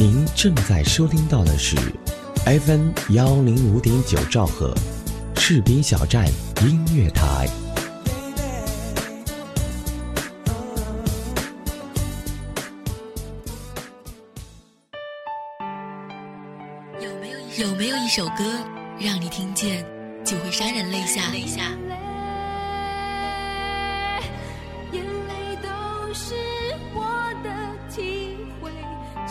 您正在收听到的是 FM 幺零五点九兆赫，士兵小站音乐台。有没有有没有一首歌，让你听见就会潸然？泪下。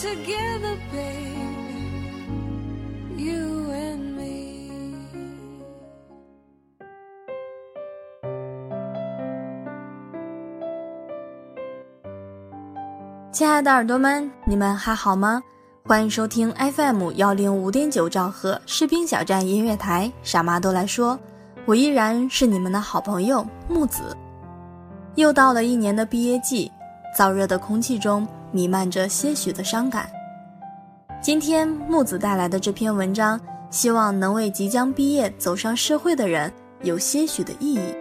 Together, baby, you and me. 亲爱的耳朵们，你们还好吗？欢迎收听 FM 幺零五点九兆赫士兵小站音乐台，傻妈都来说，我依然是你们的好朋友木子。又到了一年的毕业季，燥热的空气中。弥漫着些许的伤感。今天木子带来的这篇文章，希望能为即将毕业走上社会的人有些许的意义。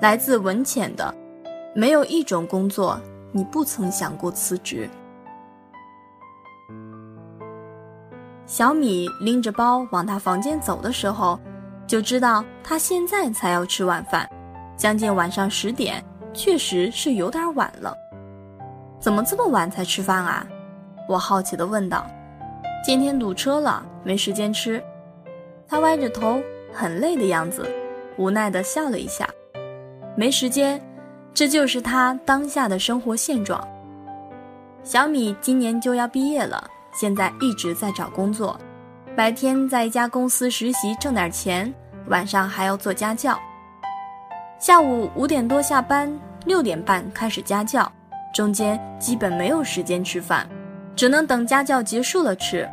来自文浅的，没有一种工作你不曾想过辞职。小米拎着包往他房间走的时候，就知道他现在才要吃晚饭，将近晚上十点，确实是有点晚了。怎么这么晚才吃饭啊？我好奇地问道。今天堵车了，没时间吃。他歪着头，很累的样子，无奈地笑了一下。没时间，这就是他当下的生活现状。小米今年就要毕业了，现在一直在找工作，白天在一家公司实习挣点钱，晚上还要做家教。下午五点多下班，六点半开始家教。中间基本没有时间吃饭，只能等家教结束了吃。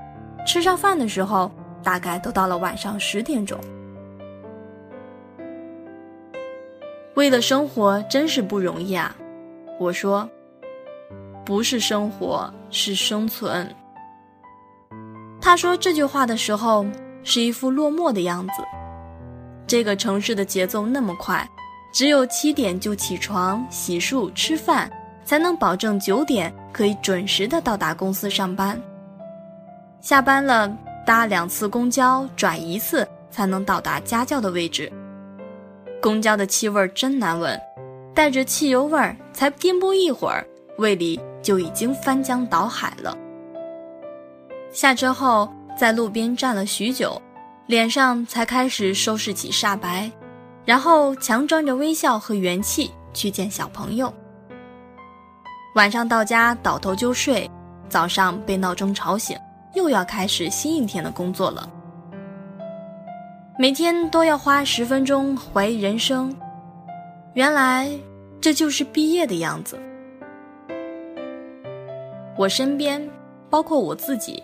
吃上饭的时候，大概都到了晚上十点钟。为了生活，真是不容易啊！我说，不是生活，是生存。他说这句话的时候，是一副落寞的样子。这个城市的节奏那么快，只有七点就起床、洗漱、吃饭。才能保证九点可以准时的到达公司上班。下班了搭两次公交，转一次才能到达家教的位置。公交的气味真难闻，带着汽油味儿，才颠簸一会儿，胃里就已经翻江倒海了。下车后在路边站了许久，脸上才开始收拾起煞白，然后强装着微笑和元气去见小朋友。晚上到家倒头就睡，早上被闹钟吵醒，又要开始新一天的工作了。每天都要花十分钟怀疑人生，原来这就是毕业的样子。我身边，包括我自己，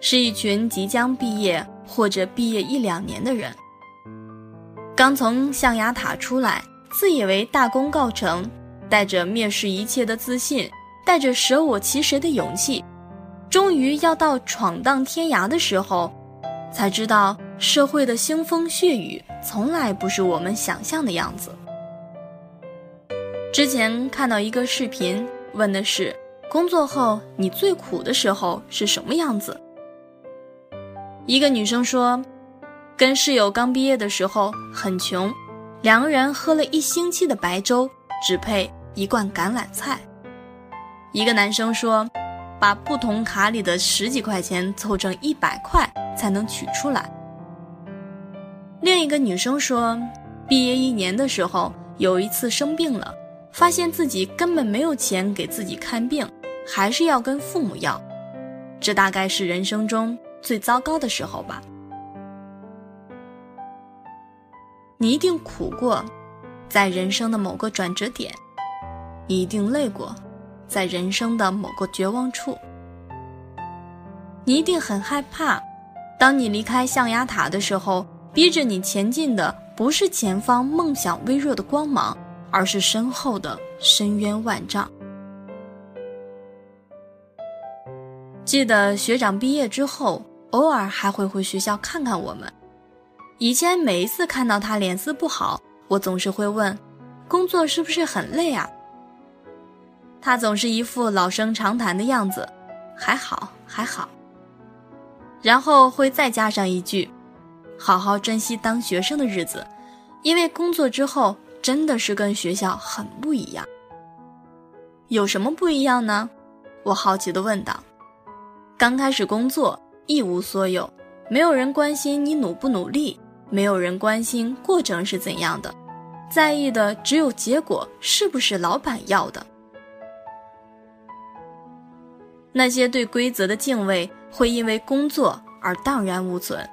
是一群即将毕业或者毕业一两年的人，刚从象牙塔出来，自以为大功告成。带着蔑视一切的自信，带着舍我其谁的勇气，终于要到闯荡天涯的时候，才知道社会的腥风血雨从来不是我们想象的样子。之前看到一个视频，问的是工作后你最苦的时候是什么样子？一个女生说，跟室友刚毕业的时候很穷，两个人喝了一星期的白粥，只配。一罐橄榄菜。一个男生说：“把不同卡里的十几块钱凑成一百块才能取出来。”另一个女生说：“毕业一年的时候，有一次生病了，发现自己根本没有钱给自己看病，还是要跟父母要。这大概是人生中最糟糕的时候吧。你一定苦过，在人生的某个转折点。”你一定累过，在人生的某个绝望处。你一定很害怕，当你离开象牙塔的时候，逼着你前进的不是前方梦想微弱的光芒，而是身后的深渊万丈。记得学长毕业之后，偶尔还会回学校看看我们。以前每一次看到他脸色不好，我总是会问：“工作是不是很累啊？”他总是一副老生常谈的样子：“还好，还好。”然后会再加上一句：“好好珍惜当学生的日子，因为工作之后真的是跟学校很不一样。”有什么不一样呢？我好奇地问道。刚开始工作一无所有，没有人关心你努不努力，没有人关心过程是怎样的，在意的只有结果是不是老板要的。那些对规则的敬畏会因为工作而荡然无存，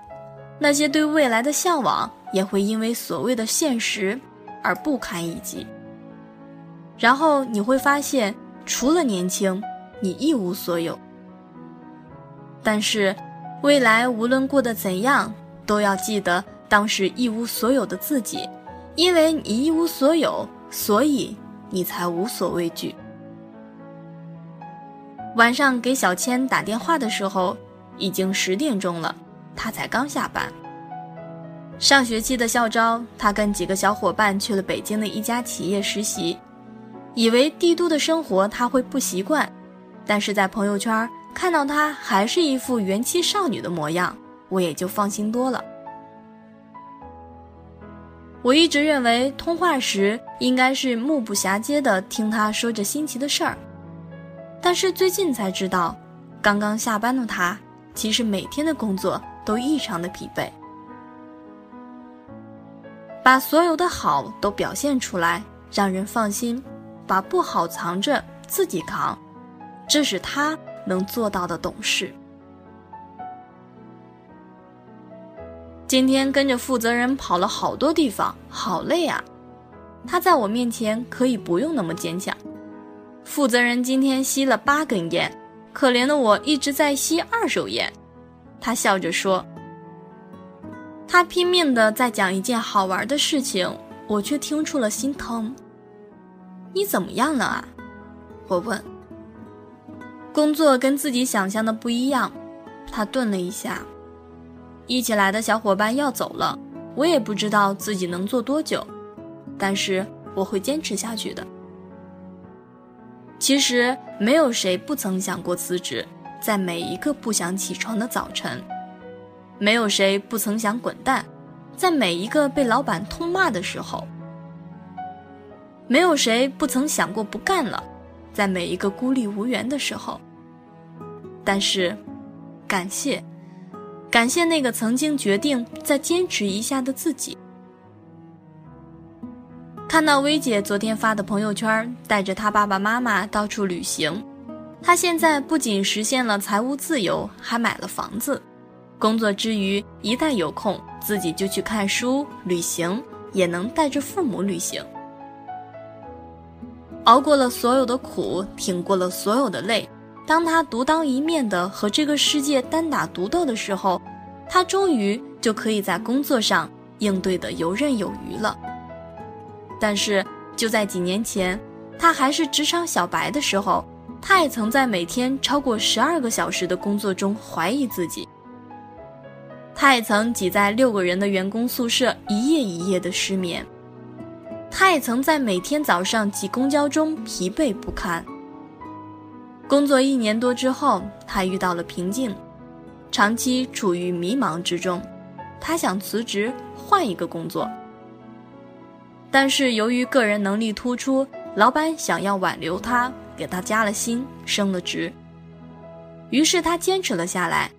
那些对未来的向往也会因为所谓的现实而不堪一击。然后你会发现，除了年轻，你一无所有。但是，未来无论过得怎样，都要记得当时一无所有的自己，因为你一无所有，所以你才无所畏惧。晚上给小千打电话的时候，已经十点钟了，他才刚下班。上学期的校招，他跟几个小伙伴去了北京的一家企业实习，以为帝都的生活他会不习惯，但是在朋友圈。看到她还是一副元气少女的模样，我也就放心多了。我一直认为通话时应该是目不暇接的听他说着新奇的事儿，但是最近才知道，刚刚下班的他其实每天的工作都异常的疲惫，把所有的好都表现出来，让人放心；把不好藏着自己扛，这是他。能做到的懂事。今天跟着负责人跑了好多地方，好累啊！他在我面前可以不用那么坚强。负责人今天吸了八根烟，可怜的我一直在吸二手烟。他笑着说：“他拼命的在讲一件好玩的事情，我却听出了心疼。你怎么样了啊？”我问。工作跟自己想象的不一样，他顿了一下。一起来的小伙伴要走了，我也不知道自己能做多久，但是我会坚持下去的。其实没有谁不曾想过辞职，在每一个不想起床的早晨，没有谁不曾想滚蛋，在每一个被老板痛骂的时候，没有谁不曾想过不干了，在每一个孤立无援的时候。但是，感谢，感谢那个曾经决定再坚持一下的自己。看到薇姐昨天发的朋友圈，带着她爸爸妈妈到处旅行，她现在不仅实现了财务自由，还买了房子。工作之余，一旦有空，自己就去看书、旅行，也能带着父母旅行。熬过了所有的苦，挺过了所有的累。当他独当一面的和这个世界单打独斗的时候，他终于就可以在工作上应对的游刃有余了。但是就在几年前，他还是职场小白的时候，他也曾在每天超过十二个小时的工作中怀疑自己。他也曾挤在六个人的员工宿舍一夜一夜的失眠。他也曾在每天早上挤公交中疲惫不堪。工作一年多之后，他遇到了瓶颈，长期处于迷茫之中。他想辞职换一个工作，但是由于个人能力突出，老板想要挽留他，给他加了薪，升了职。于是他坚持了下来，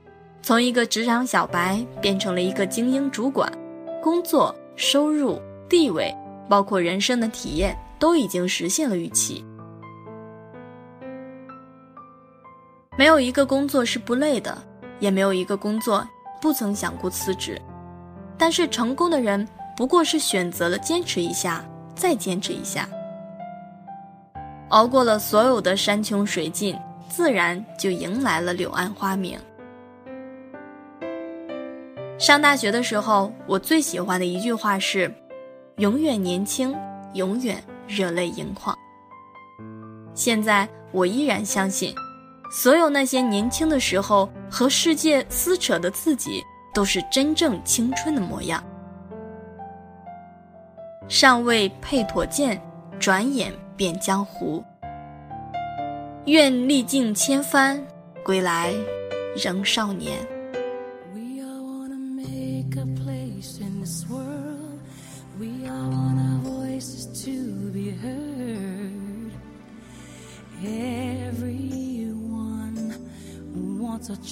从一个职场小白变成了一个精英主管，工作、收入、地位，包括人生的体验，都已经实现了预期。没有一个工作是不累的，也没有一个工作不曾想过辞职。但是成功的人不过是选择了坚持一下，再坚持一下。熬过了所有的山穷水尽，自然就迎来了柳暗花明。上大学的时候，我最喜欢的一句话是：“永远年轻，永远热泪盈眶。”现在我依然相信，所有那些年轻的时候和世界撕扯的自己，都是真正青春的模样。尚未配妥剑，转眼变江湖。愿历尽千帆，归来仍少年。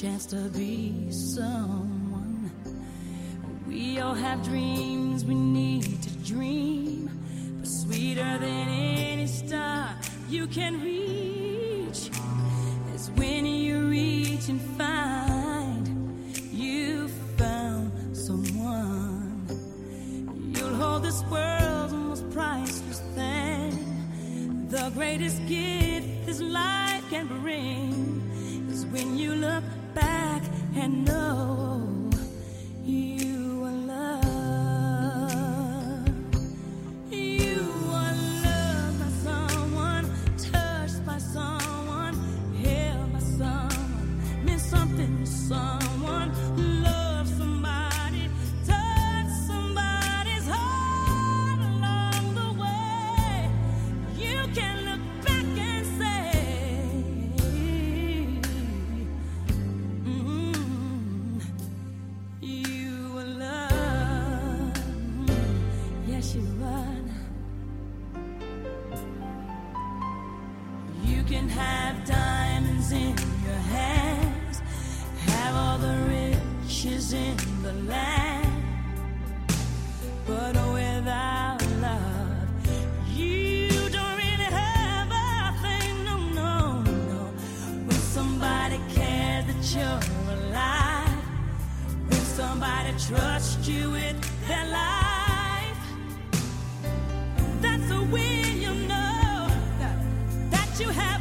Chance to be someone. We all have dreams we need to dream, but sweeter than any star you can reach is when you reach and find you found someone. You'll hold this world's most priceless thing, the greatest gift this life can bring and know you're when somebody trusts you with their life, that's when you know that you have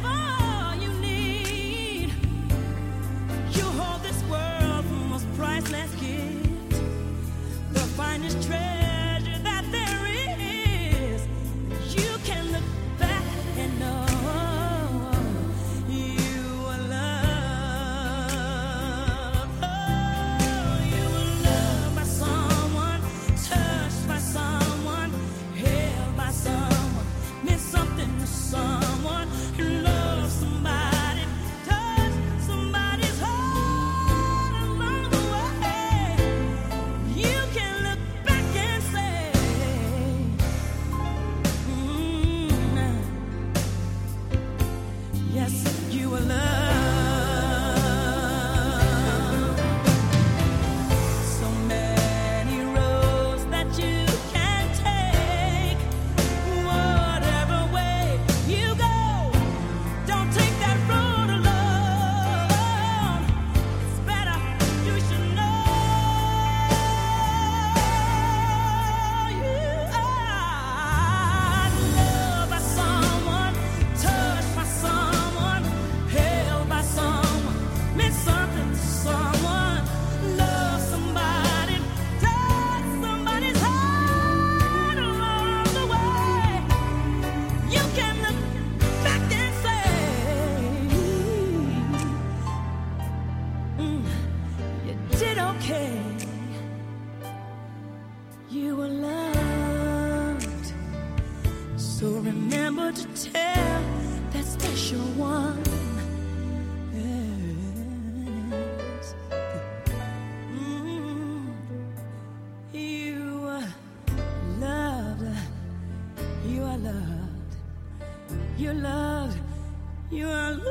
You are loved.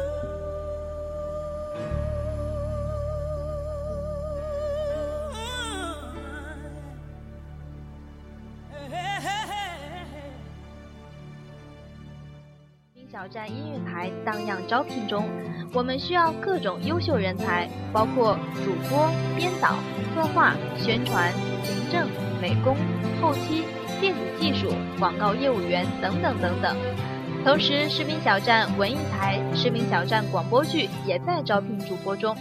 Hey, hey, hey, hey, hey. 冰小站音乐台当样招聘中，我们需要各种优秀人才，包括主播、编导、策划、宣传、行政、美工、后期、电子技术、广告业务员等等等等。同时，士兵小站文艺台、士兵小站广播剧也在招聘主播中。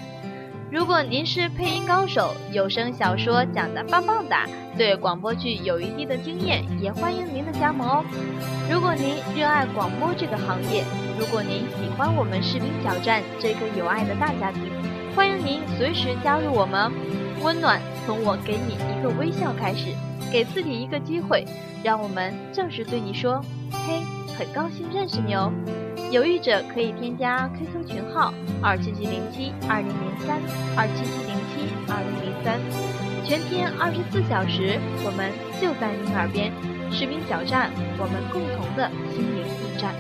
如果您是配音高手，有声小说讲的棒棒哒，对广播剧有一定的经验，也欢迎您的加盟哦。如果您热爱广播这个行业，如果您喜欢我们视频小站这个有爱的大家庭，欢迎您随时加入我们。温暖从我给你一个微笑开始，给自己一个机会，让我们正式对你说：嘿，很高兴认识你哦。有意者可以添加 QQ 群号二七七零七二零零三二七七零七二零零三，全天二十四小时，我们就在您耳边。士兵小站，我们共同的心灵驿站。